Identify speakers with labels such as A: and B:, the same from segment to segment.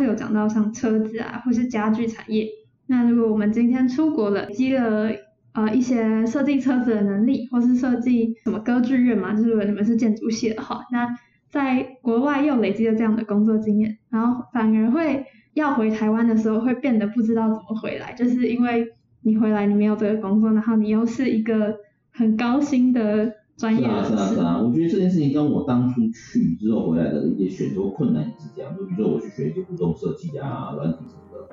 A: 次有讲到像车子啊，或是家具产业。那如果我们今天出国了，积了呃一些设计车子的能力，或是设计什么歌剧院嘛，就是如果你们是建筑系的话，那在国外又累积了这样的工作经验，然后反而会要回台湾的时候，会变得不知道怎么回来，就是因为你回来你没有这个工作，然后你又是一个很高薪的专业人士。
B: 是啊是啊是啊，我觉得这件事情跟我当初去之后回来的一些选择困难也是这样，就比如说我去学一些互动设计啊、软体什么的。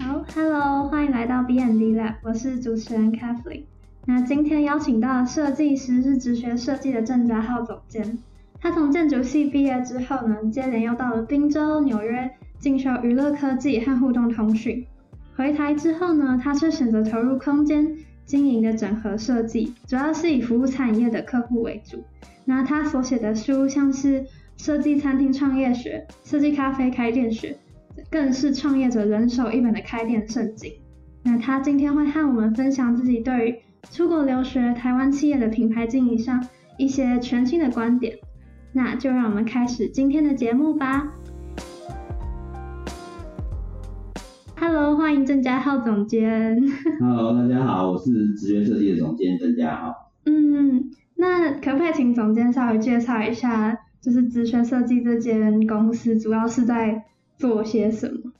A: 好，Hello，欢迎来到 B&D Lab，我是主持人 Kathleen。那今天邀请到的设计师是直学设计的郑家浩总监。他从建筑系毕业之后呢，接连又到了滨州、纽约进修娱乐科技和互动通讯。回台之后呢，他却选择投入空间经营的整合设计，主要是以服务产业的客户为主。那他所写的书像是设计餐厅创业学、设计咖啡开店学，更是创业者人手一本的开店圣经。那他今天会和我们分享自己对于出国留学、台湾企业的品牌经营上一些全新的观点。那就让我们开始今天的节目吧。Hello，欢迎郑家浩总监。
B: Hello，大家好，我是职业设计的总监郑家浩。
A: 嗯，那可不可以请总监稍微介绍一下，就是职学设计这间公司主要是在做些什么？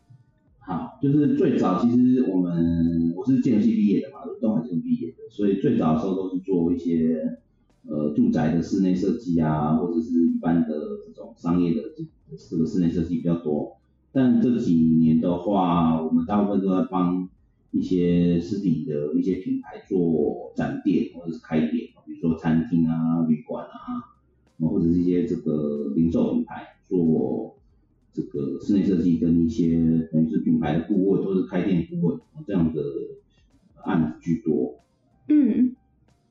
B: 好，就是最早其实我们我是建筑系毕业的嘛，是东海建筑毕业的，所以最早的时候都是做一些呃住宅的室内设计啊，或者是一般的这种商业的这这个室内设计比较多。但这几年的话，我们大部分都在帮一些实体的一些品牌做展店或者是开店，比如说餐厅啊、旅馆啊，或者是一些这个零售品牌做这个室内设计跟一些等于是品牌的顾问或是开店顾问这样的案子居多。
A: 嗯，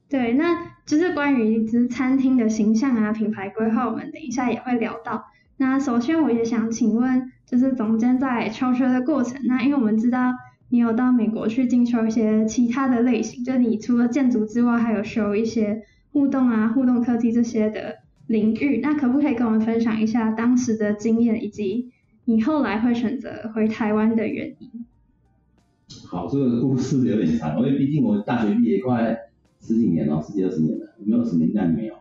A: 对，那就是关于就是餐厅的形象啊、品牌规划，我们等一下也会聊到。那首先我也想请问，就是总监在求学的过程，那因为我们知道你有到美国去进修一些其他的类型，就你除了建筑之外，还有修一些互动啊、互动科技这些的领域，那可不可以跟我们分享一下当时的经验，以及你后来会选择回台湾的原因？
B: 好，这个故事有点长，因为毕竟我大学毕业快十几年了，十几二十年了，没有十年？应该没有。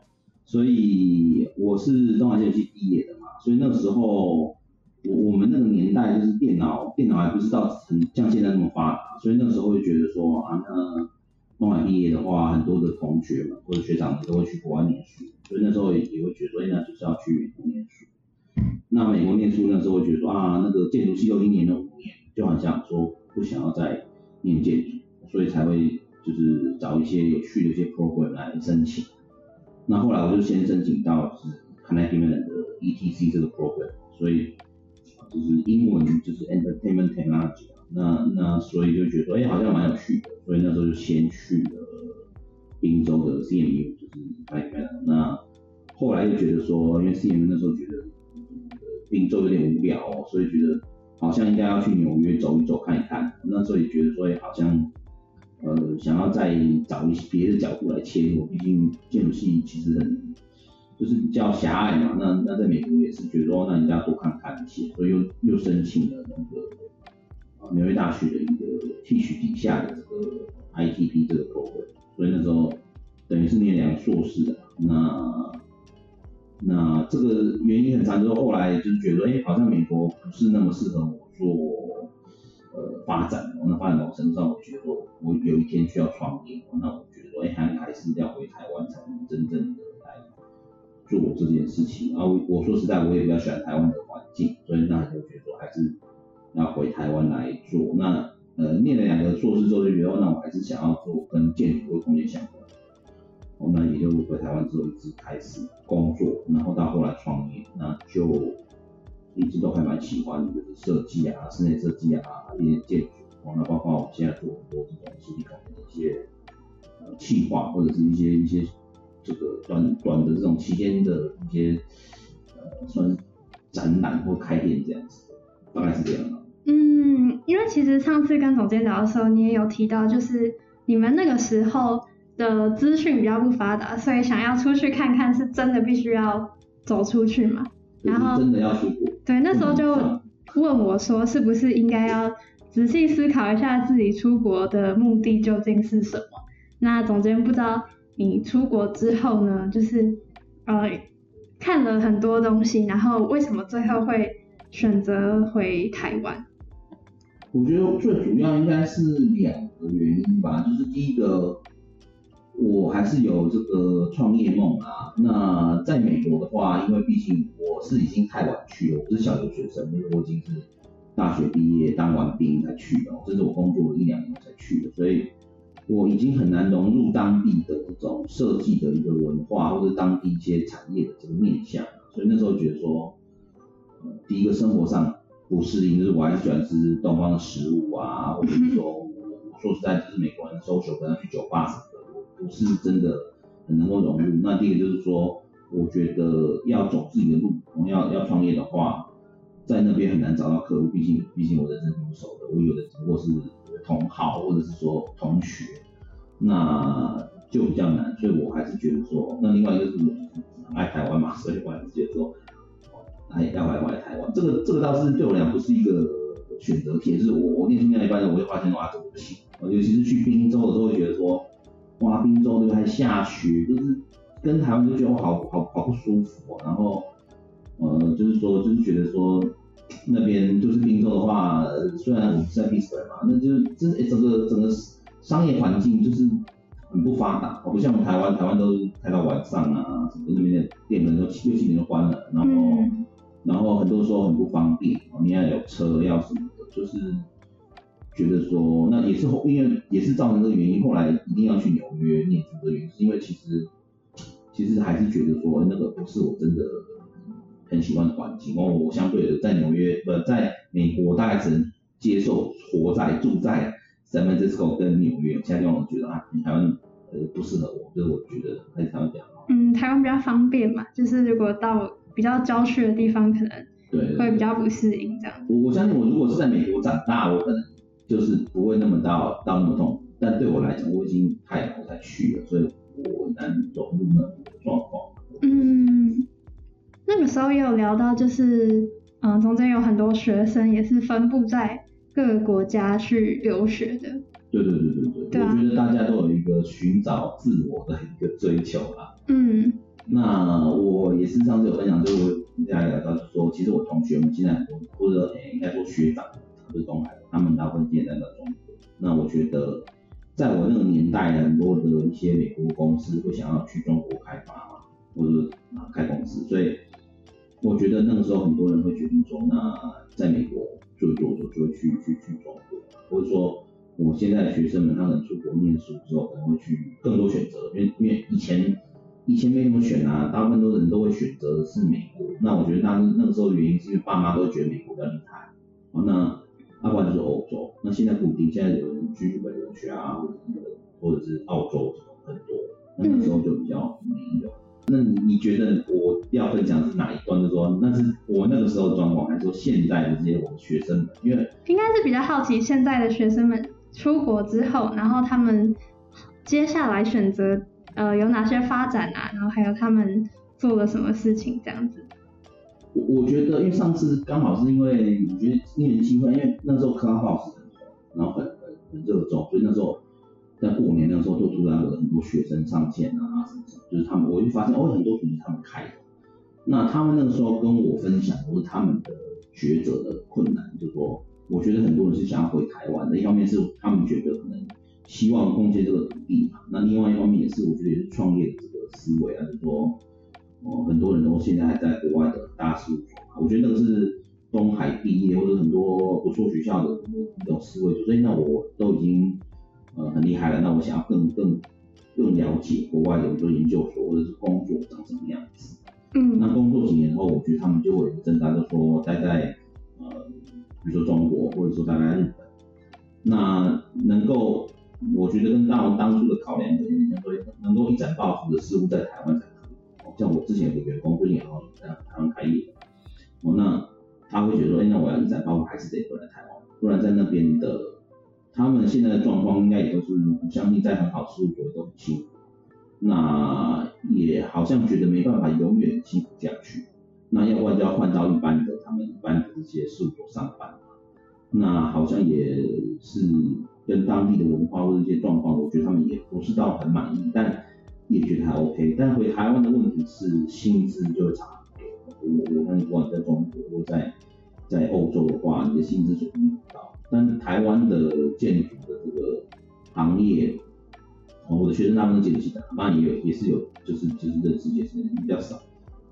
B: 所以我是东海建筑系毕业的嘛，所以那时候我我们那个年代就是电脑，电脑还不知道很像现在那么发达，所以那个时候会觉得说啊，那东海毕业的话，很多的同学们或者学长们都会去国外念书，所以那时候也也会觉得说，哎，那就是要去美国念书。那美国念书那时候会觉得说啊，那个建筑系又一年了五年，就好像说不想要再念建筑，所以才会就是找一些有趣的一些 program 来申请。那后来我就先申请到是 Carnegie Mellon 的 ETC 这个 program，所以就是英文就是 Entertainment Technology，那那所以就觉得，哎、好像蛮有趣的，所以那时候就先去了滨州的 CMU，就是 Carnegie Mellon。那后来又觉得说，因为 CMU 那时候觉得呃滨州有点无聊、哦，所以觉得好像应该要去纽约走一走看一看。那时候也觉得说，哎、好像呃，想要再找一些别的角度来切入，毕竟建筑系其实很就是比较狭隘嘛。那那在美国也是觉得说，那人家多看看一些，所以又又申请了那个啊纽约大学的一个 T 恤底下的这个 ITP 这个 program，所以那时候等于是念两个硕士的。那那这个原因很长，之后后来就是觉得，哎、好像美国不是那么适合我做呃发展，那发展某程度上，我觉得我有一天需要创业，那我觉得，哎、还还是要回台湾才能真正的做这件事情。啊，我我说实在，我也比较喜欢台湾的环境，所以那就觉得还是要回台湾来做。那呃，念了两个硕士之后，就觉得，那我还是想要做跟建筑或空间相关的。那也就回台湾之后一直开始工作，然后到后来创业，那就一直都还蛮喜欢就是设计啊、室内设计啊、一些建筑，哦，那包括我们现在做很多这种设计方面的一些呃企划，或者是一些一些这个短短的这种期间的一些呃算展览或开店这样子，大概是这样的。
A: 嗯，因为其实上次跟总监聊的时候，你也有提到，就是你们那个时候的资讯比较不发达，所以想要出去看看，是真的必须要走出去嘛。然后
B: 真的要出国。
A: 对，那时候就问我说，是不是应该要仔细思考一下自己出国的目的究竟是什么？那总监不知道你出国之后呢，就是呃看了很多东西，然后为什么最后会选择回台湾？
B: 我觉得最主要应该是两个原因吧，就是第一个，我还是有这个创业梦啊。那在美国的话，因为毕竟我是已经太晚去了，我是小留学生，因为我已经是大学毕业当完兵才去的，甚至我工作了一两年才去的，所以我已经很难融入当地的这种设计的一个文化，或者当地一些产业的这个面向。所以那时候觉得说，第一个生活上。不适应，就是我还是喜欢吃东方的食物啊，或者是说，我说实在，就是美国人 social 跟他去酒吧什么的，我不是真的很能够融入。那第一个就是说，我觉得要走自己的路，要要创业的话，在那边很难找到客户，毕竟毕竟我人生不熟的，我有的只不过是同好或者是说同学，那就比较难。所以我还是觉得说，那另外一个是我爱台湾嘛，所以我还是觉得说。还要来回来台湾，这个这个倒是对我来讲不是一个选择题，就是我我念书念一半，我会发现哇，这个不行。尤其是去滨州的时候，会觉得说，哇，滨州那边还下雪，就是跟台湾就觉得我，好好好不舒服。然后，呃，就是说，就是觉得说，那边就是滨州的话，虽然我们是在 Pittsburgh 嘛，那就是就是整个整个商业环境就是很不发达，不像台湾，台湾都是开到晚上啊，什么那边的店门都六七点就关了，然后。然后很多时候很不方便，你要有车要什么的，就是觉得说那也是后因为也是造成这个原因，后来一定要去纽约念书的原因，是因为其实其实还是觉得说那个不是我真的很喜欢的环境，然后我相对的在纽约不在美国大概只能接受活在住在 San Francisco 跟纽约，其他地方我觉得啊台湾呃不适合我，就是我觉得还是台湾比较好。
A: 嗯，台湾比较方便嘛，就是如果到。比较郊区的地方可能对会比较不适应这样。
B: 我我相信我如果是在美国长大，我可能就是不会那么到到那么痛。但对我来讲，我已经太老才去了，所以我难融入那
A: 那个时候也有聊到，就是嗯中间有很多学生也是分布在各个国家去留学的。
B: 对对对对对，我觉得大家都有一个寻找自我的一个追求啦。嗯。那我也是上次有分享，就是大家聊到说，其实我同学们现在很多，或者诶应该说学长，不是东海，他们大部分现在在中国。那我觉得，在我那个年代，很多的一些美国公司会想要去中国开发嘛，或者啊开公司，所以我觉得那个时候很多人会决定说，那在美国做做做，就去去去中国，或者说我现在的学生们，他们出国念书之后，可能会去更多选择，因为因为以前。以前没怎么选啊，大部分都人都会选择的是美国。那我觉得那那个时候的原因是因为爸妈都觉得美国比较厉害。哦，那要不然就是欧洲。那现在不一定，现在有人去日本留学啊，或者是或者是澳洲什么很多。那那时候就比较没有。那你你觉得我要分享是哪一段？就说那是我那个时候的状况，还是说现在的这些我们学生们？因为
A: 应该是比较好奇现在的学生们出国之后，然后他们接下来选择。呃，有哪些发展啊？然后还有他们做了什么事情这样子？
B: 我我觉得，因为上次刚好是因为我觉得令人兴奋，因为那时候 Clubhouse 很红，然后很很很热衷，所以那时候在过年那时候都突然有很多学生上线啊什么什么，就是他们我就发现哦，很多组是他们开的。那他们那个时候跟我分享都是他们的抉择的困难，就说我觉得很多人是想要回台湾的，一方面是他们觉得可能。希望贡献这个土地嘛，那另外一方面也是，我觉得也是创业的这个思维啊，就是说，哦，很多人都现在还在国外的大事务所，我觉得那个是东海毕业或者很多不错学校的一种思维，所以那我都已经呃很厉害了，那我想要更更更了解国外的很多研究所或者是工作长什么样子。嗯。那工作几年后，我觉得他们就会挣扎，就说待在呃，比如说中国或者说待在日本，那能够。我觉得跟大王当初的考量有点相对，能够一展抱负的似乎在台湾才可以。像我之前有个员工最近也要在台湾开业，哦，那他会觉得说，哎，那我要一展抱负还是得回来台湾，不然在那边的他们现在的状况应该也都是，相信在很好事务所都很幸福，那也好像觉得没办法永远幸福下去，那要不然就要换到一般的他们一般的这些事务所上班，那好像也是跟当地的文化或者一些状况，我觉得他们也不是到很满意，但也觉得还 OK，但回台湾的问题是薪资就会差很多，我我相信不管在中国或在在欧洲的话，你的薪资水平很高。但台湾的建筑的这个行业，我的学生大部分建筑系的，当然也有也是有，就是就是认识也是比较少。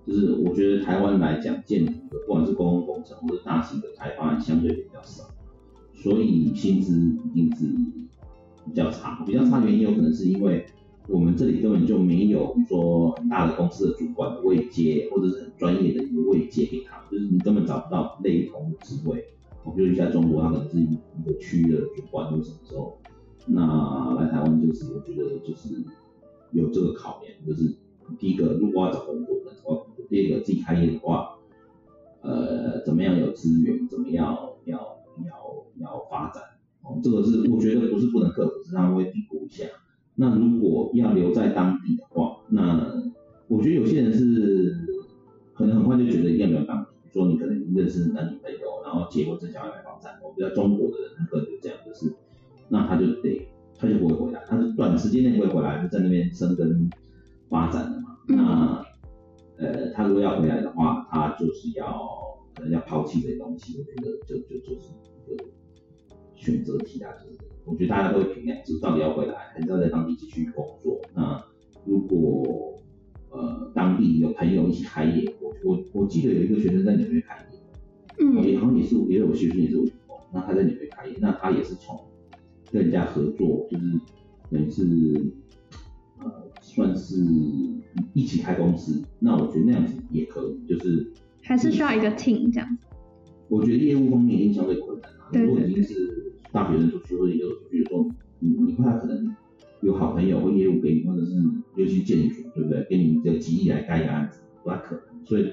B: 就是我觉得台湾来讲，建筑的不管是公共工程或者大型的开发，相对比较少，所以薪资一定是比较差。比较差的原因有可能是因为我们这里根本就没有说很大的公司的主管的位阶，或者是很专业的一个位阶给他，就是你根本找不到类同的职位。我比如在中国，他可能是一个区的主管或者什么时候，那来台湾就是我觉得就是有这个考量，就是第一个如果要找工作，那找工作；第二个自己开业的话，呃，怎么样有资源，怎么样要要要发展，哦，这个是我觉得不是不能克服，是他们会评估一下。那如果要留在当地的话，那我觉得有些人是可能很快就觉得一定要留在当地，说你可能认识男女朋友。然后结婚生小孩买房产，我比较中国的人，他可能就这样，就是，那他就得，他就不会回来，他是短时间内不会回来，就在那边生根发展的嘛。那，呃，他如果要回来的话，他就是要可能要抛弃这些东西，我觉得就就就是一个选择题啊，就是我觉得大家都会评两次，到底要回来还是要在当地继续工作。那如果呃当地有朋友一起开业，我我我记得有一个学生在纽约开业。嗯，也好像也是，也有学生也是员工，那他在纽约开业，那他也是从跟人家合作，就是等于是呃算是一起开公司，那我觉得那样子也可以，就是
A: 还是需要一个 team 这样子。
B: 我觉得业务方面一定相对困难啊，如果已经是大学生出去或者研究出去，说你你不太可能有好朋友或业务给你，或者是尤其建筑，对不对？给你这个几亿来盖一个案子，不太可能，所以。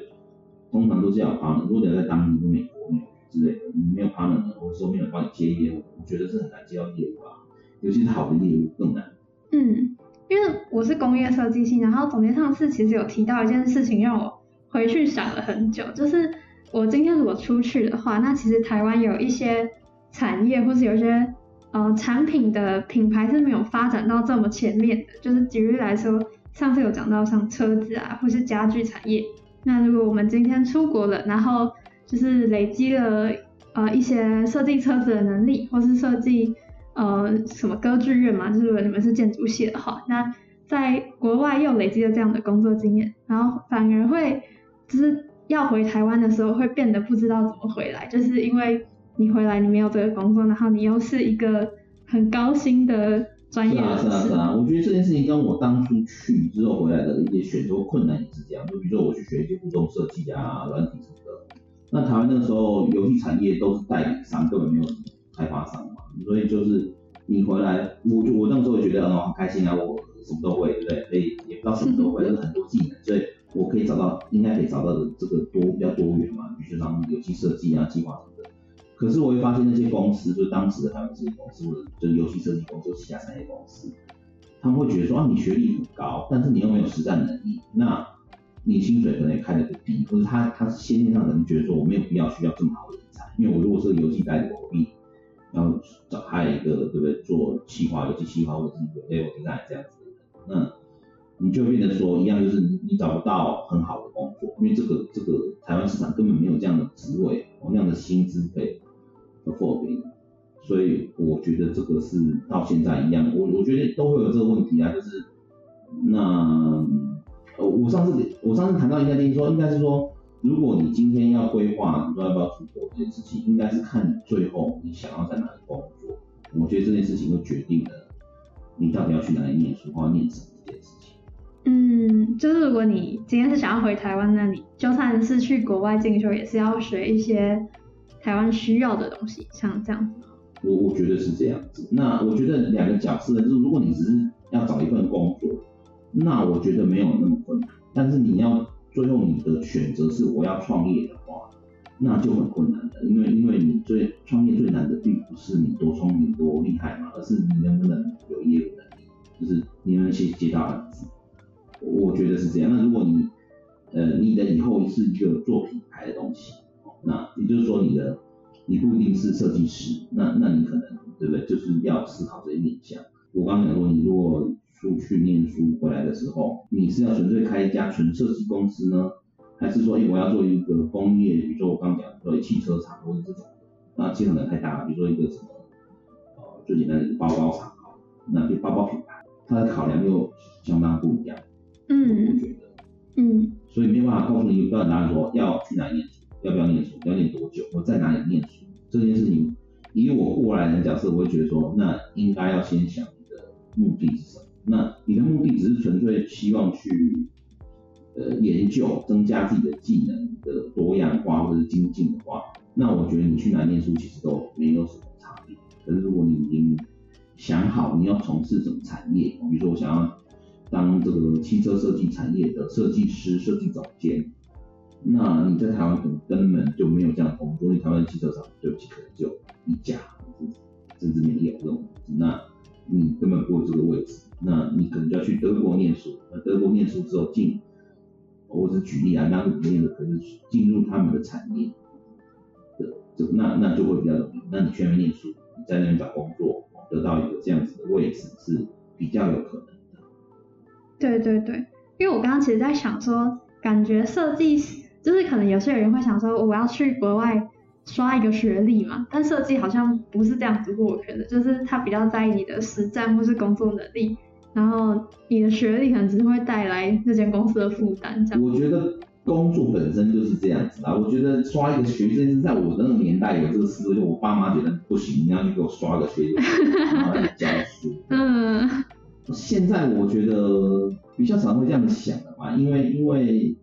B: 通常都是要 partner，如果你在当地美国、美之类的，你没有 partner，或者说没有帮你接业务，我觉得是很难接到业务啊。尤其是好的业务更难。
A: 嗯，因为我是工业设计系，然后总监上次其实有提到一件事情，让我回去想了很久，就是我今天如果出去的话，那其实台湾有一些产业，或是有些呃产品的品牌是没有发展到这么前面的。就是举例来说，上次有讲到像车子啊，或是家具产业。那如果我们今天出国了，然后就是累积了呃一些设计车子的能力，或是设计呃什么歌剧院嘛，就是如果你们是建筑系的话，那在国外又累积了这样的工作经验，然后反而会就是要回台湾的时候会变得不知道怎么回来，就是因为你回来你没有这个工作，然后你又是一个很高薪的。是
B: 啊是啊是啊，我觉得这件事情跟我当初去之后回来的一些选择困难也是这样。就比如说我去学一些互动设计啊、软体什么的，那台湾那个时候游戏产业都是代理商，根本没有什么开发商嘛，所以就是你回来，我就我那时候也觉得很开心啊，我什么都会，对不对？可以也不知道什么都会，但是很多技能，所以我可以找到应该可以找到的这个多比较多元嘛，比如说像游戏设计啊、计划什么的。可是我会发现那些公司，就是当时的台湾这些公司，或者就是游戏设计公司、其他产业公司，他们会觉得说啊，你学历很高，但是你又没有实战能力，那你薪水可能也开的不低，或者他他是先天上可能觉得说我没有必要需要这么好的人才，因为我如果是游戏代理，我必要找他一个对不对做企划、游戏企划或者是有 level design 这样子的人，那你就变得说一样，就是你你找不到很好的工作，因为这个这个台湾市场根本没有这样的职位，那样的薪资可以。货币，所以我觉得这个是到现在一样，我我觉得都会有这个问题啊，就是那呃，我上次我上次谈到一个定说，应该是说，如果你今天要规划你说要不要出国这件事情，应该是看你最后你想要在哪里工作，我觉得这件事情会决定了你到底要去哪里念书或念什么这件事情。
A: 嗯，就是如果你今天是想要回台湾，那你就算是去国外进修，也是要学一些。台湾需要的东西，像这样子
B: 我我觉得是这样子。那我觉得两个假设，就是如果你只是要找一份工作，那我觉得没有那么困难。但是你要最后你的选择是我要创业的话，那就很困难的，因为因为你最创业最难的并不是你多聪明多厉害嘛，而是你能不能有业务能力，就是你能去接到案子。我觉得是这样。那如果你呃你的以后是一个做品牌的东西，那也就是说你的你不一定是设计师，那那你可能对不对？就是要思考这些面向。我刚刚讲说，你如果出去念书回来的时候，你是要纯粹开一家纯设计公司呢？还是说，哎，我要做一个工业，比如说我刚讲说汽车厂或者这种，那机场能太大了，比如说一个什么，呃，最简单的一个包包厂啊，那对包包品牌，它的考量又相当不一样。
A: 嗯，
B: 我觉得，
A: 嗯，
B: 所以没有办法告诉你标准答案说要去哪里念书，要不要念书，要念多久，我在哪里念书这件事情，以我过来人的角色，我会觉得说，那应该要先想你的目的是什么。那你的目的只是纯粹希望去。呃，研究增加自己的技能的多样化或者精进的话，那我觉得你去哪念书其实都没有什么差别。可是如果你已经想好你要从事什么产业，比如说我想要当这个汽车设计产业的设计师、设计总监，那你在台湾可能根本就没有这样的工作，因为台湾汽车厂对不起，可能就一家，甚至没有这种，那你根本不会这个位置，那你可能就要去德国念书，那德国念书之后进。我只举例啊，那里面的可能进入他们的产业的，那那就会比较容易。那你去那边念书，你在那边找工作，得到一个这样子的位置是比较有可能的。
A: 对对对，因为我刚刚其实在想说，感觉设计师就是可能有些人会想说，我要去国外刷一个学历嘛，但设计好像不是这样子过去的，就是他比较在意你的实战或是工作能力。然后你的学历可能只是会带来那间公司的负担，这样。
B: 我觉得工作本身就是这样子啊。我觉得刷一个学历是在我那个年代有这个思维，就我爸妈觉得不行，你要去给我刷个学历，然后来教书。嗯。现在我觉得比较少会这样想的嘛，因为因为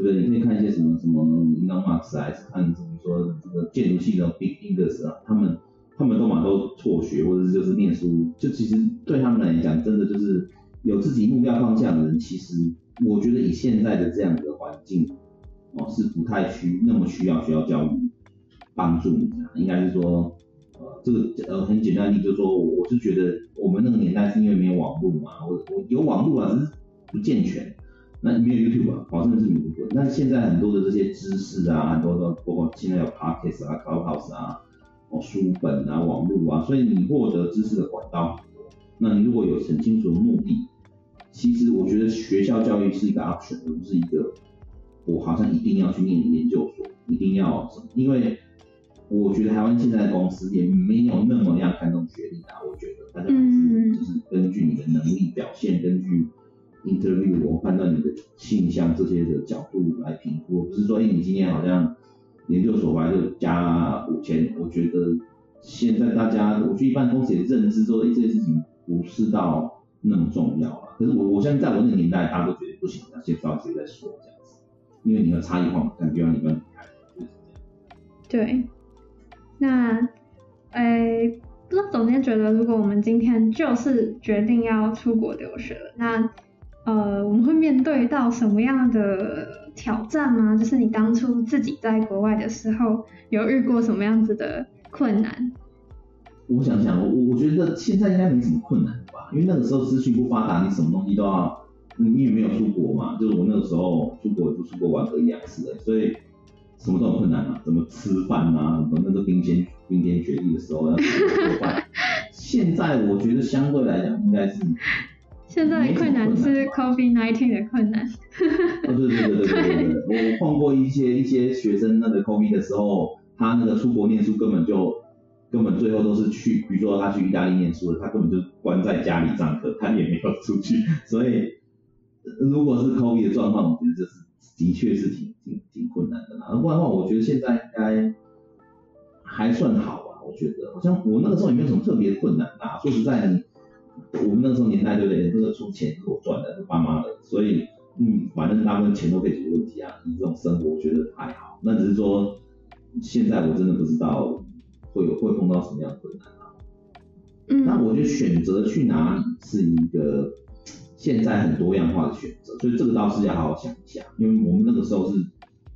B: 对不对？你可以看一些什么什么 Elon Musk 还是看怎么说这个建筑系的 Big English 啊，他们。他们都嘛都辍学，或者就是念书，就其实对他们来讲，真的就是有自己目标方向的人，其实我觉得以现在的这样的环境，哦，是不太需那么需要学校教育帮助你。应该是说，呃，这个呃很简单你就说，我是觉得我们那个年代是因为没有网络嘛，我我有网络啊，只是不健全，那没有 YouTube 啊，保证是没有 YouTube。那现在很多的这些知识啊，很多的包括现在有 Podcast 啊、Clubhouse 啊。哦，书本啊，网络啊，所以你获得知识的管道很多。那你如果有很清楚的目的，其实我觉得学校教育是一个 option，而不是一个我好像一定要去念研究所，一定要什么。因为我觉得台湾现在的公司也没有那么样看重学历啊，我觉得大家还是就是根据你的能力表现，根据 interview 我判断你的倾向这些的角度来评估，不是说哎你今天好像。研究所来就加五千，我觉得现在大家，我觉得一般公司也认知说，哎，这件事情不是到那么重要了。可是我，我相信在我那个年代，大家都觉得不行，要先抓学再说这样子，因为你的差异化嘛，感觉你们，
A: 对，那，呃，不知道总监觉得，如果我们今天就是决定要出国留学了，那，呃，我们会面对到什么样的？挑战吗？就是你当初自己在国外的时候，有遇过什么样子的困难？
B: 我想想，我我觉得现在应该没什么困难吧，因为那个时候资讯不发达，你什么东西都要，你也没有出国嘛，就是我那个时候出国就出国玩个一两次的，所以什么都有困难嘛，怎么吃饭啊，什么那个冰天冰天雪地的时候要怎么做饭。现在我觉得相对来讲应该是。
A: 现在的困难是 COVID-19 的困难。
B: 哦，对对对对对对我碰过一些一些学生那个 COVID 的时候，他那个出国念书根本就根本最后都是去，比如说他去意大利念书了，他根本就关在家里上课，他也没有出去。所以如果是 COVID 的状况，我觉得这是的确是挺挺挺困难的啦。不然的话，我觉得现在应该还算好吧。我觉得好像我那个时候也没有什么特别困难啊。说实在的。我们那时候年代对不对？这个出钱给我赚的，是爸妈的，所以嗯，反正大部分钱都可以解决问题啊。你这种生活我觉得还好，那只是说现在我真的不知道会有会碰到什么样的困难啊。嗯。那我觉得选择去哪里是一个现在很多样化的选择，所以这个倒是要好好想一下，因为我们那个时候是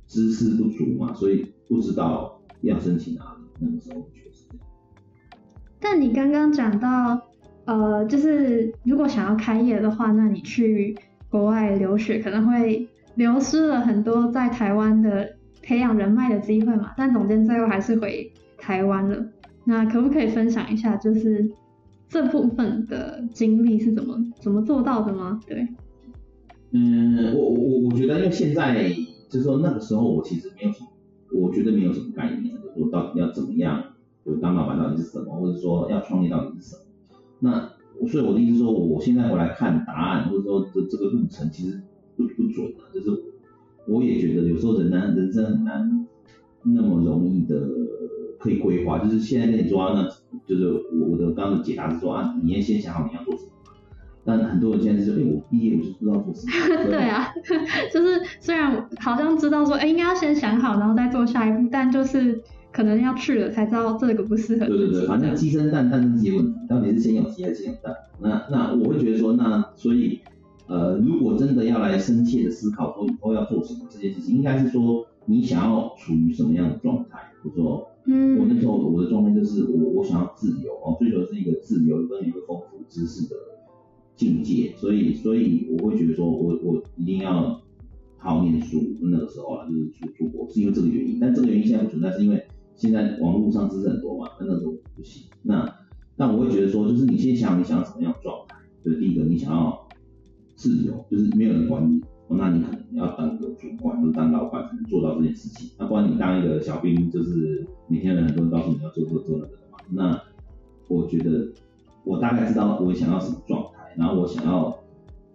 B: 知识不足嘛，所以不知道要申请哪里，那个时候确实这样。
A: 但你刚刚讲到，呃，就是如果想要开业的话，那你去国外留学可能会流失了很多在台湾的培养人脉的机会嘛。但总监最后还是回台湾了，那可不可以分享一下，就是这部分的经历是怎么怎么做到的吗？对。
B: 嗯，我我我觉得，因为现在就是说那个时候我其实没有什么，我觉得没有什么概念，就是说到底要怎么样，就当老板到底是什么，或者说要创业到底是什么。那所以我的意思说，我现在回来看答案，或者说这这个路程其实不不准的，就是我也觉得有时候人难人生很难那么容易的可以规划，就是现在跟你说，那就是我我的刚刚的解答是说啊，你要先想好你要做什么。但很多人现在是说，哎，我毕业我就不知道做什么。
A: 对啊，就是虽然好像知道说，哎，应该要先想好，然后再做下一步，但就是可能要去了才知道这个不适合。
B: 对对对，反正鸡生蛋，蛋生鸡的问题，到底是先有鸡还是先有蛋？那那我会觉得说，那所以呃，如果真的要来深切的思考说以后要做什么这件事情，应该是说你想要处于什么样的状态？比如说，嗯，我那时候我的状态就是我我想要自由哦，追求是一个自由跟一个丰富知识的。境界，所以所以我会觉得说，我我一定要好好念书。那个时候啊，就是出出国，是因为这个原因。但这个原因现在不存在，是因为现在网络上知识很多嘛。那那时候不行。那但我会觉得说，就是你先想你想要什么样的状态。就是第一个，你想要自由，就是没有人管你，那你可能要当个主管，就是当老板才能做到这件事情。那不然你当一个小兵，就是每天有很多人告诉你要做做做那个的嘛。那我觉得我大概知道我想要什么状态。然后我想要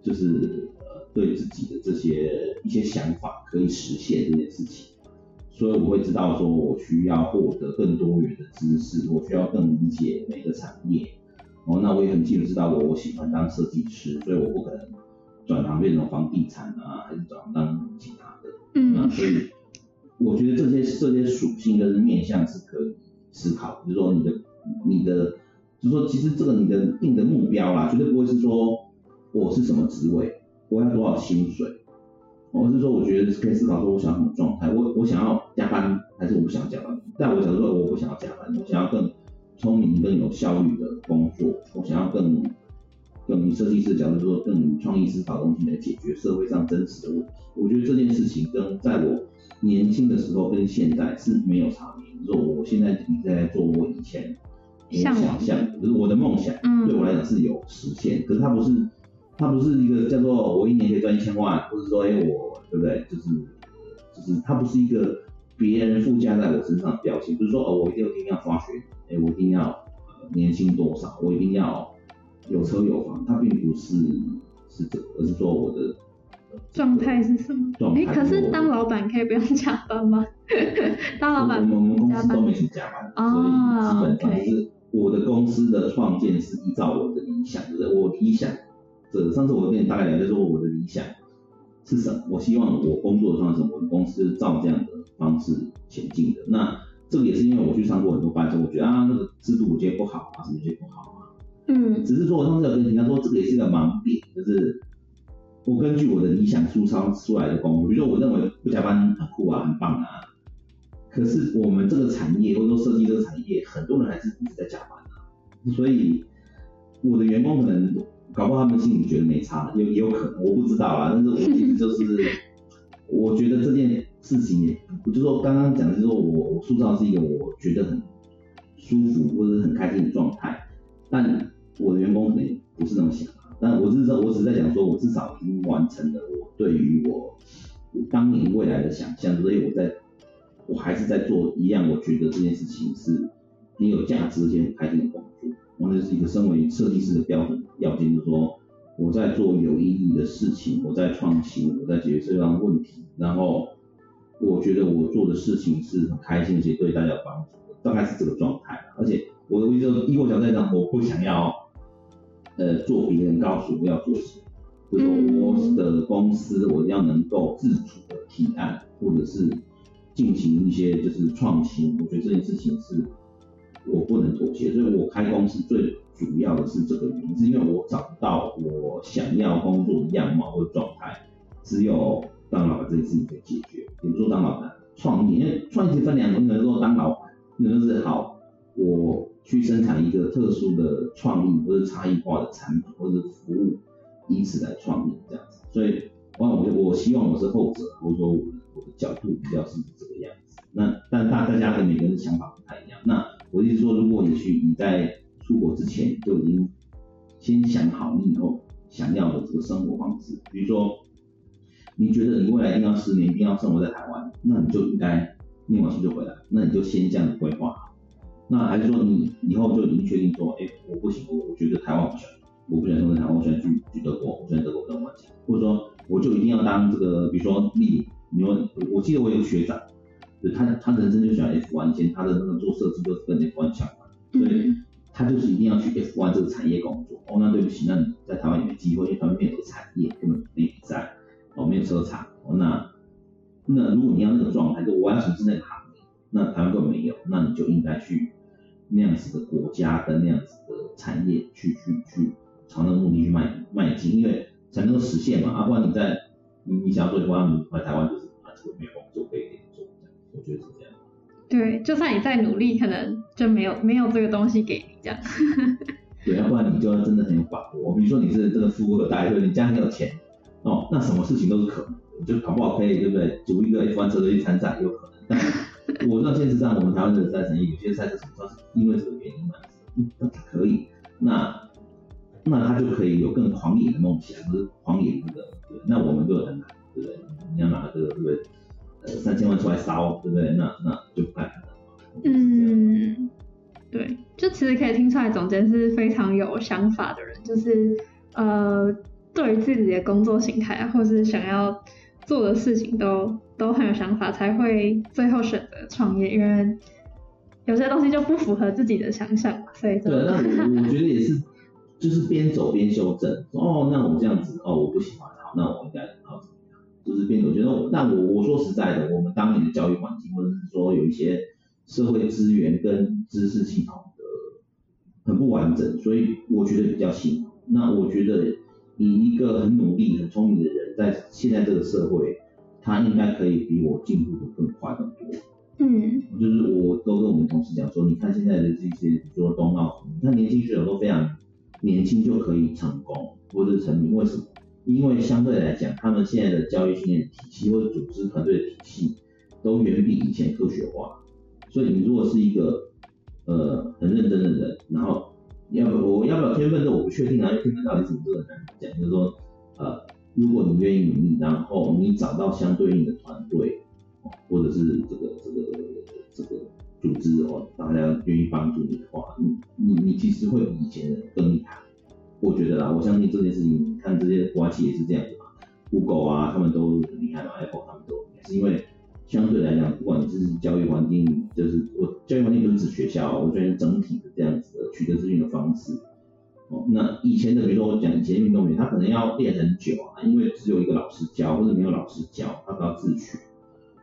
B: 就是呃对自己的这些一些想法可以实现这件事情，所以我会知道说我需要获得更多元的知识，我需要更理解每个产业。哦，那我也很清楚知道我我喜欢当设计师，所以我不可能转行变成房地产啊，还是转行当其他的。嗯。那所以我觉得这些这些属性跟面向是可以思考，就是说你的你的。就是说其实这个你的定的目标啦，绝对不会是说我是什么职位，我要多少薪水，而是说我觉得可以思考说我想要什么状态，我我想要加班还是我不想加班？但我想说我不想要加班，我想要更聪明、更有效率的工作，我想要更更以设计师角度说更创意思考东西来解决社会上真实的问题。我觉得这件事情跟在我年轻的时候跟现在是没有差别。如果我现在你在做我以前。我想象，就是我的梦想，对我来讲是有实现。可是它不是，它不是一个叫做我一年可以赚一千万，或者说哎我，对不对？就是，就是它不是一个别人附加在我身上的标签。不是说哦，我一定一定要滑雪，哎，我一定要年薪多少，我一定要有车有房。它并不是是这，而是说我的
A: 状态是什么？哎，可是当老板可以不用加班吗？当老板，
B: 我们公司都没去加班，所以基本上是。我的公司的创建是依照我的理想，就是我理想，这上次我跟你大概聊，就是我的理想是什么，我希望我工作上什么，我的公司照这样的方式前进的。那这个也是因为我去上过很多班，所以我觉得啊，那个制度我觉得不好啊，什么觉得不好啊。嗯。只是说我上次有跟人家说，这个也是一个盲点，就是我根据我的理想书上出来的工作，比如说我认为不加班很酷啊，很棒啊。可是我们这个产业，或者说设计这个产业，很多人还是一直在加班啊，所以我的员工可能搞不好他们心里觉得没差，有也有可能，我不知道啦。但是我其实就是，我觉得这件事情也，就说刚刚讲的就是说我我塑造是一个我觉得很舒服或者很开心的状态，但我的员工可能不是那么想啊。但我只是说，我只是在讲说，我至少已经完成了我对于我当年未来的想象，所以我在。我还是在做一样，我觉得这件事情是很有价值、很开心的工作。然后这是一个身为设计师的标准要件，就是说我在做有意义的事情，我在创新，我在解决这样的问题。然后我觉得我做的事情是很开心，而且对大家有帮助，大概是这个状态。而且我的意思，以我角度来讲，我不想要呃做别人告诉我要做什么，就是我的公司我要能够自主的提案，或者是。进行一些就是创新，我觉得这件事情是我不能妥协，所以我开公司最主要的是这个原因，是因为我找不到我想要工作的样貌或者状态，只有当老板这件事情可以解决。也不说当老板，创业，因为创业其实分两种，有人说当老板，有人是好，我去生产一个特殊的创意或者差异化的产品或者服务，以此来创业这样子。所以，我我我希望我是后者，或者说我的角度比较是这个样子。那但大大家跟每个人想法不太一样。那我意思说，如果你去你在出国之前就已经先想好你以后想要的这个生活方式，比如说你觉得你未来一定要十年一定要生活在台湾，那你就应该念完书就回来，那你就先这样规划。那还是说你以后就已经确定说，哎，我不行，我我觉得台湾不喜欢，我不喜欢生活在台湾，我喜欢去去德国，我喜欢德国跟我讲，或者说我就一定要当这个，比如说例，你说我记得我有个学长，就他他人生就喜欢 F1，以前他的那个做设计就是跟 F1 相关，所以他就是一定要去 F1 这个产业工作。哦，那对不起，那你在台湾也没机会，因为台湾没有这个产业，根本没比赛，哦，没有车厂。哦，那那如果你要那个状态，就我要从事那个行业，那台湾根本没有，那你就应该去那样子的国家跟那样子的产业去去去朝那个目的去迈迈进，因为才能够实现嘛。啊，不然你在你你想要做 F1，你来台湾就是啊，这个没有工作可以我觉得是这样。
A: 对，就算你再努力，可能就没有没有这个东西给你这样。
B: 对，要不然你就要真的很有把握。比如说你是真的富二代，或者你家很有钱，哦，那什么事情都是可能的，就搞不好可以，对不对？组一个 F1 车队去参赛，有可能。但 我知道现实上我们台湾的赛产业有些赛车手是因为这个原因嘛，那他可以，那那他就可以有更狂野的梦想，或者狂野的，对，那我们就很难，对不对？你要拿这个，对不对？呃，三千万出来烧，对不对？那那就不太可能。
A: 嗯，对，就其实可以听出来，总监是非常有想法的人，就是呃，对于自己的工作形态啊，或是想要做的事情都都很有想法，才会最后选择创业，因为有些东西就不符合自己的想象嘛，所以
B: 对，那我我觉得也是，就是边走边修正，哦，那我这样子，哦，我不喜欢，好，那我应该？就是变，我，觉得，但我我说实在的，我们当年的教育环境，或者是说有一些社会资源跟知识系统的很不完整，所以我觉得比较辛苦。那我觉得以一个很努力、很聪明的人，在现在这个社会，他应该可以比我进步的更快很多。
A: 嗯，
B: 就是我都跟我们同事讲说，你看现在的这些，比如说冬奥，你看年轻选手都非常年轻就可以成功或者是成名，为什么？因为相对来讲，他们现在的教育训练体系或者组织团队的体系，都远比以前科学化。所以你如果是一个呃很认真的人，然后要不我要不要天分这我不确定啊，因为天分到底怎么这个难讲。就是说呃，如果你愿意努力，然后你找到相对应的团队，或者是这个这个这个组织哦，大家愿意帮助你的话，你你你其实会比以前人更厉害。我觉得啦，我相信这件事情，看这些国企业是这样子嘛，Google 啊，他们都很厉害嘛，Apple 他们都也是因为相对来讲，不管你是教育环境，就是我教育环境不是指学校，我觉得整体的这样子的取得资讯的方式，哦，那以前的比如说我讲以前运动员，他可能要练很久啊，因为只有一个老师教或者没有老师教，他都要自学。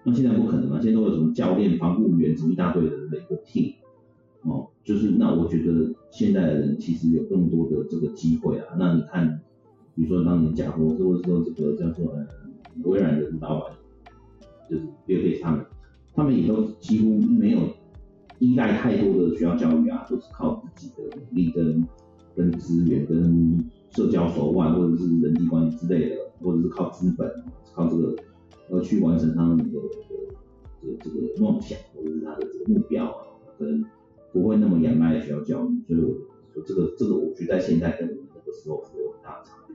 B: 那现在不可能嘛，现在都有什么教练、防护员，什么一大堆的一个 team。哦，就是那我觉得现在的人其实有更多的这个机会啊。那你看，比如说当年贾博士，或者说这个叫做呃微软的老板，就是比尔盖茨他们，他们也都几乎没有依赖太多的学校教育啊，都是靠自己的努力跟跟资源、跟社交手腕或者是人际关系之类的，或者是靠资本，靠这个而去完成他们的这个这个梦想或者是他的这个目标啊，跟。不会那么仰赖学校教育，所以我这个这个，我觉得在现在跟我们那个时候是有很大的差别。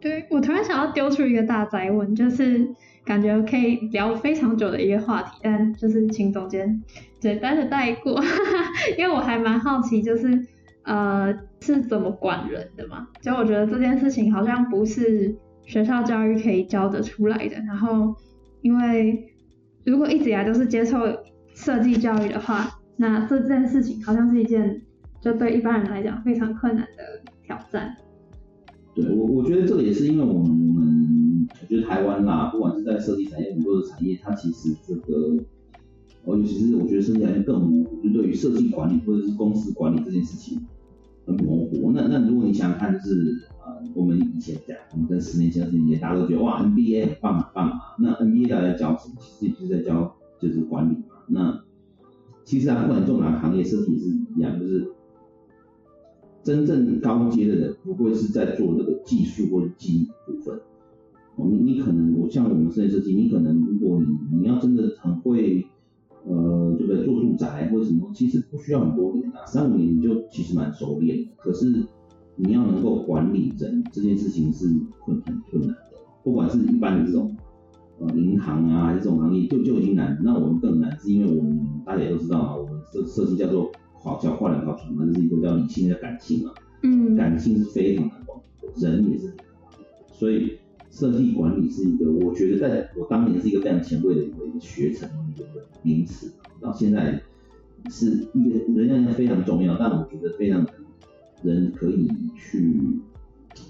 A: 对我突然想要丢出一个大灾问，就是感觉可以聊非常久的一个话题，但就是请总监简单的带过，因为我还蛮好奇，就是呃是怎么管人的嘛？就我觉得这件事情好像不是学校教育可以教得出来的。然后因为如果一直以来都是接受设计教育的话，那做这件事情好像是一件，就对一般人来讲非常困难的挑战。
B: 对我，我觉得这个也是因为我们，我们我觉得台湾啦，不管是在设计产业很多的产业，它其实这个，尤其是我觉得设计产业更模糊，就对于设计管理或者是公司管理这件事情很模糊。那那如果你想想看，就是呃，我们以前讲，我们跟十年前、二十年前，大家都觉得哇，NBA 很棒很棒嘛。那 NBA 大家教什么？其实就是在教就是管理嘛。那其实啊，不管做哪个行业，设计也是一样，就是真正高阶的人不会是在做那个技术或者技艺部分。哦，你你可能，我像我们室内设计，你可能如果你你要真的很会，呃，对不对？做住宅或者什么，其实不需要很多年啊，三五年你就其实蛮熟练的。可是你要能够管理人这件事情是困很困难的，不管是一般的这种呃银行啊，还是这种行业，就就已经难。那我们更难，是因为我们大家也都知道啊，我们设设计叫做考叫跨两考传嘛，就是一个叫理性的感性嘛。
A: 嗯。
B: 感性是非常难管理的，人也是很难管理，所以。设计管理是一个，我觉得在我当年是一个非常前卫的一个学程一个名词，到现在是一个仍然非常重要，但我觉得非常人可以去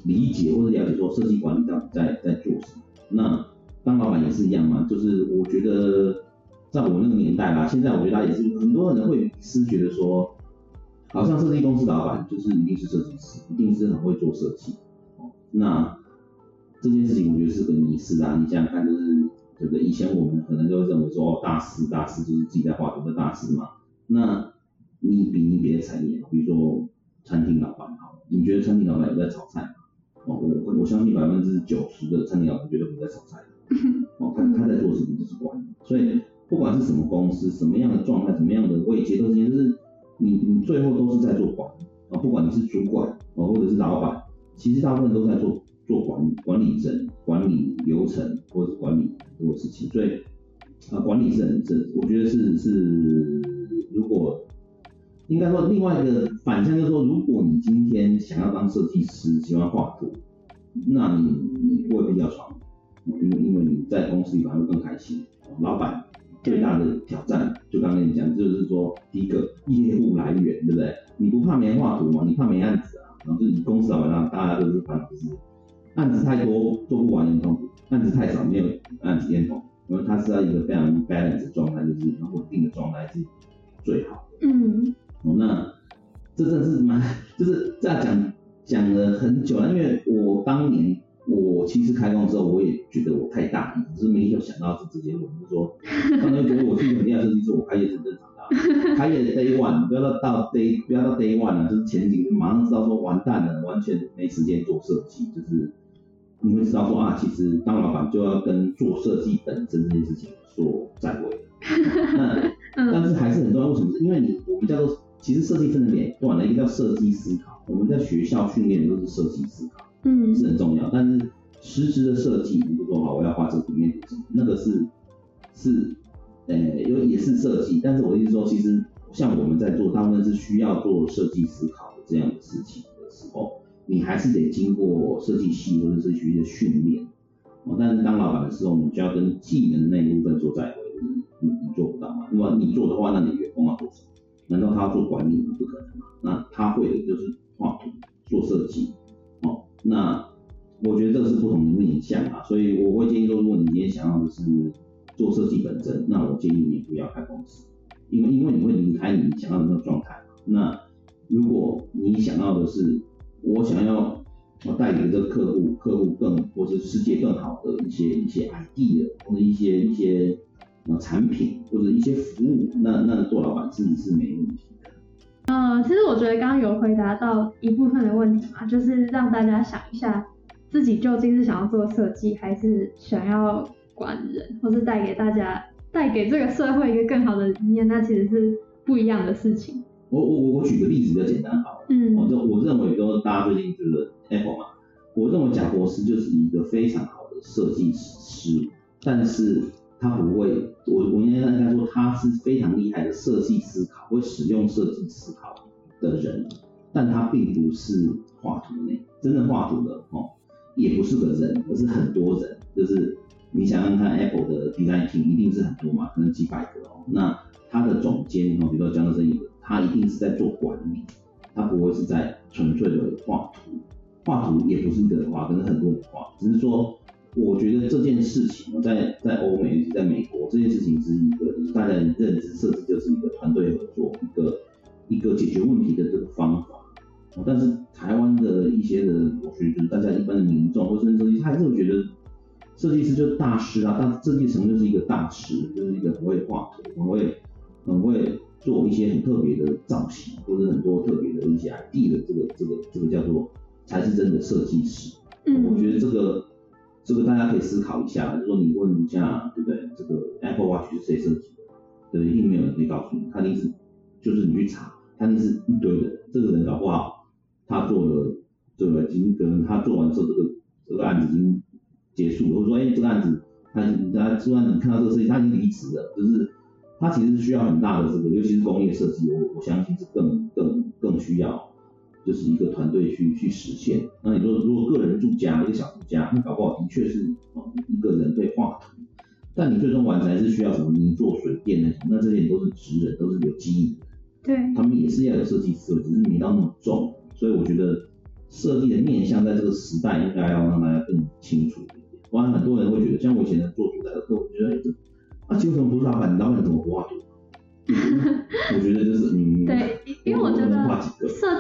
B: 理解或者了解说设计管理到底在在做什么。那当老板也是一样嘛，就是我觉得在我那个年代吧，现在我觉得也是很多人会是觉得说，好像设计公司老板就是一定是设计师，一定是很会做设计，那。这件事情我觉得是个迷失啊！你想想看，就是对不对？以前我们可能都认为说，大师大师就是自己在画图的大师嘛。那你比你别的产业，比如说餐厅老板好，你觉得餐厅老板有在炒菜吗？哦，我我相信百分之九十的餐厅老板绝对不在炒菜。哦，他他在做什么？就是管理。所以不管是什么公司，什么样的状态，什么样的位阶，都是就是你你最后都是在做管理啊。不管你是主管哦，或者是老板，其实大部分都在做。做管理管理人管理流程或者管理很多事情，所以啊管理是很正，我觉得是是如果应该说另外一个反向就是说，如果你今天想要当设计师，喜欢画图，那你你未必要闯，因为因为你在公司里反而更开心。老板最大的挑战，就刚刚跟你讲，就是说第一个业务来源，对不对？你不怕没人画图吗？你怕没案子啊？然后就是公司老板让大家都是烦恼就是。案子太多做不完很痛苦，案子太少没有案子也痛苦，因为它是要一个非常 balance 的状态，就是很稳定的状态是最好的。嗯，哦，那这真的是蛮，就是这样讲讲了很久了，因为我当年我其实开工之后，我也觉得我太大意，只是没有想到是直接问，就说当年觉得我是一个很厉害设计师，我开业是正常的，开业 day one 不要到到 day 不要到 day one 了，就是前几个马上知道说完蛋了，完全没时间做设计，就是。你会知道说啊，其实当老板就要跟做设计本身这件事情说再会。那 但是还是很重要，为什么？是因为你我们叫做其实设计分成两段的，一个叫设计思考，我们在学校训练的都是设计思考，嗯，是很重要。但是实质的设计，你就说好我要画这个平面图，那个是是呃有也是设计，但是我意思说，其实像我们在做，大部分是需要做设计思考的这样的事情的时候。你还是得经过设计系或者是学习的训练，哦，但是当老板的时候，你就要跟技能的那一部分做在就是你你做不到嘛？那么你做的话，那你员工要做什么？难道他要做管理吗？不可能嘛？那他会的就是画图、做设计，那我觉得这个是不同的面向啊，所以我会建议说，如果你今天想要的是做设计本身，那我建议你不要开公司，因为因为你会离开你想要的那个状态。那如果你想要的是我想要我带给这个客户，客户更或是世界更好的一些一些 idea 或者一些一些呃产品或者一些服务，那那做老板自己是没问题的。
A: 呃，其实我觉得刚刚有回答到一部分的问题嘛，就是让大家想一下自己究竟是想要做设计，还是想要管人，或是带给大家带给这个社会一个更好的理念，那其实是不一样的事情。
B: 我我我我举个例子比较简单好了，嗯，我就我认为说大家最近这个 Apple 嘛，我认为贾博士就是一个非常好的设计师，但是他不会，我我应该应该说他是非常厉害的设计思考，会使用设计思考的人，但他并不是画图那真正画图的哦，也不是个人，而是很多人，就是你想想看 Apple 的 design team 一定是很多嘛，可能几百个哦，那他的总监哦，比如说江德生一个。他一定是在做管理，他不会是在纯粹的画图，画图也不是一个人画，可能很多人画，只是说，我觉得这件事情在在欧美，在美国，这件事情是一个就是大家认知设计就是一个团队合作，一个一个解决问题的这个方法，但是台湾的一些的，我觉得大家一般的民众或甚至设计师，他还是会觉得设计师就是大师啊，但设计成就是一个大师，就是一个很会画图，很会很会做一些很特别的造型，或者很多特别的一些 ID 的这个这个这个叫做才是真的设计师。
A: 嗯，
B: 我觉得这个这个大家可以思考一下，就是说你问一下，对不对？这个 Apple Watch 是谁设计的？对，一定没有人可以告诉你，他一定是就是你去查，他一定是一堆的，这个人搞不好他做了，对不对？已经可能他做完之后，这个这个案子已经结束了，或者说，哎，这个案子他他做完你看到这个设计，他已经离职了，就是他其实需要很大的这个，尤其是工业设计，我我相信是更更更需要。就是一个团队去去实现。那你说如果个人住家一个小住家，那搞不好的确是一个人被画图，但你最终完成还是需要什么泥做水电那种，那这些都是职人，都是有机遇的。
A: 对，
B: 他们也是要有设计思维，只是没到那么重。所以我觉得设计的面向在这个时代应该要让大家更清楚一点。不然很多人会觉得，像我以前做主宅的客户，觉得哎这，那其实什么不是老板？老板怎么不画图？我觉得就是嗯，
A: 对，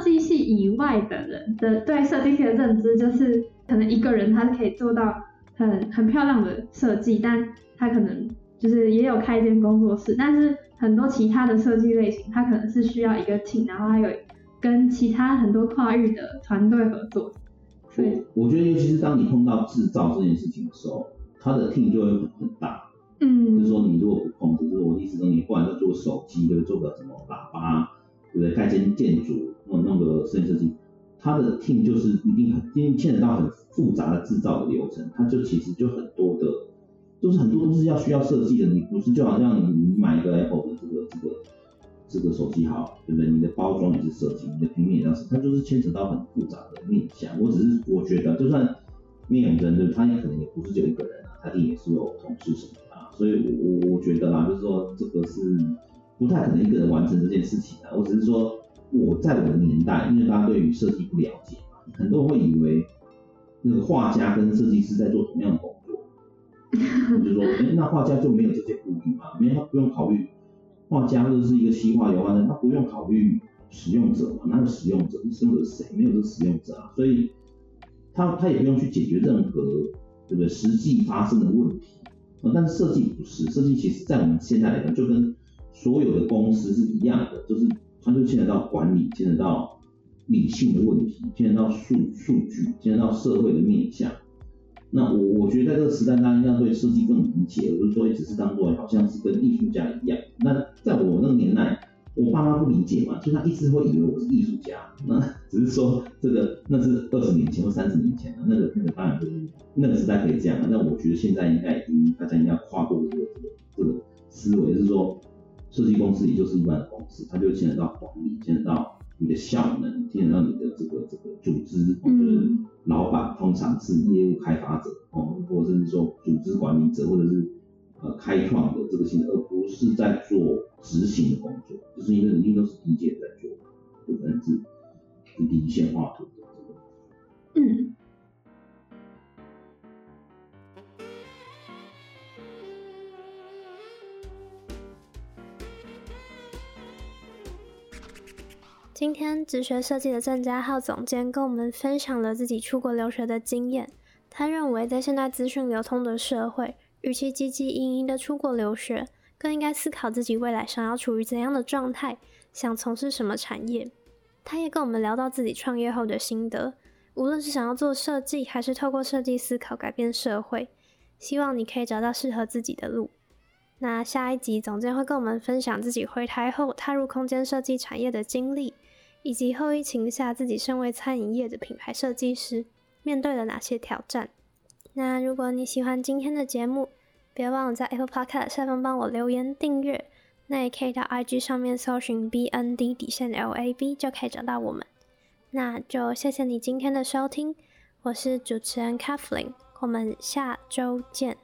A: 计系以外的人的对设计系的认知，就是可能一个人他是可以做到很很漂亮的设计，但他可能就是也有开一间工作室，但是很多其他的设计类型，他可能是需要一个 team，然后还有跟其他很多跨域的团队合作。所以
B: 我觉得，尤其是当你碰到制造这件事情的时候，他的 team 就会很很大。
A: 嗯，
B: 就是说你如果不控制，就是我意思说你不管要做手机，对不对？做个什么喇叭，对不对？盖间建筑，弄弄个摄影设计，它的 team 就是一定很，因为牵扯到很复杂的制造的流程，它就其实就很多的，就是很多都是要需要设计的。你不是就好像你你买一个 Apple 的这个这个这个手机好，对不对？你的包装也是设计，你的平面也是，它就是牵扯到很复杂的面向。我只是我觉得，就算面有人，对，他也可能也不是就一个人啊，他一定也是有同事什么的。所以，我我觉得啦，就是说这个是不太可能一个人完成这件事情的。我只是说，我在我的年代，因为大家对于设计不了解嘛，很多人会以为那个画家跟设计师在做同样的工作，就说，哎，那画家就没有这些顾虑嘛？因为他不用考虑画家或者是一个西画油画的，他不用考虑使用者嘛？那个使用者？使用者是谁？没有这个使用者啊，所以他他也不用去解决任何对不对实际发生的问题。但是设计不是，设计其实在我们现在来讲，就跟所有的公司是一样的，就是它就牵扯到管理，牵扯到理性的问题，牵扯到数数据，牵扯到社会的面向。那我我觉得在这个时代，大家应该对设计更理解，不是说只是当做好像是跟艺术家一样。那在我那个年代。我爸妈不理解嘛，就他一直会以为我是艺术家，那只是说这个那是二十年前或三十年前的，那个那个当然就是那个时代可以这样，那我觉得现在应该已经大家应该跨过这个这个这个思维，是说设计公司也就是一般的公司，它就牵扯到管理，牵扯到你的效能，牵扯到你的这个这个组织，就是老板通常是业务开发者哦，或者是说组织管理者，或者是。呃，开创的这个性质，而不是在做执行的工作，就是因为一定都是低阶在做，不可能是是第一线画图的这个。
A: 嗯。今天直学设计的郑家浩总监跟我们分享了自己出国留学的经验。他认为，在现在资讯流通的社会，与其汲汲营营的出国留学，更应该思考自己未来想要处于怎样的状态，想从事什么产业。他也跟我们聊到自己创业后的心得，无论是想要做设计，还是透过设计思考改变社会，希望你可以找到适合自己的路。那下一集总监会跟我们分享自己回台后踏入空间设计产业的经历，以及后疫情下自己身为餐饮业的品牌设计师面对了哪些挑战。那如果你喜欢今天的节目，别忘了在 Apple Podcast 下方帮我留言订阅。那也可以到 IG 上面搜寻 BND 底线 LAB 就可以找到我们。那就谢谢你今天的收听，我是主持人 Kathleen，我们下周见。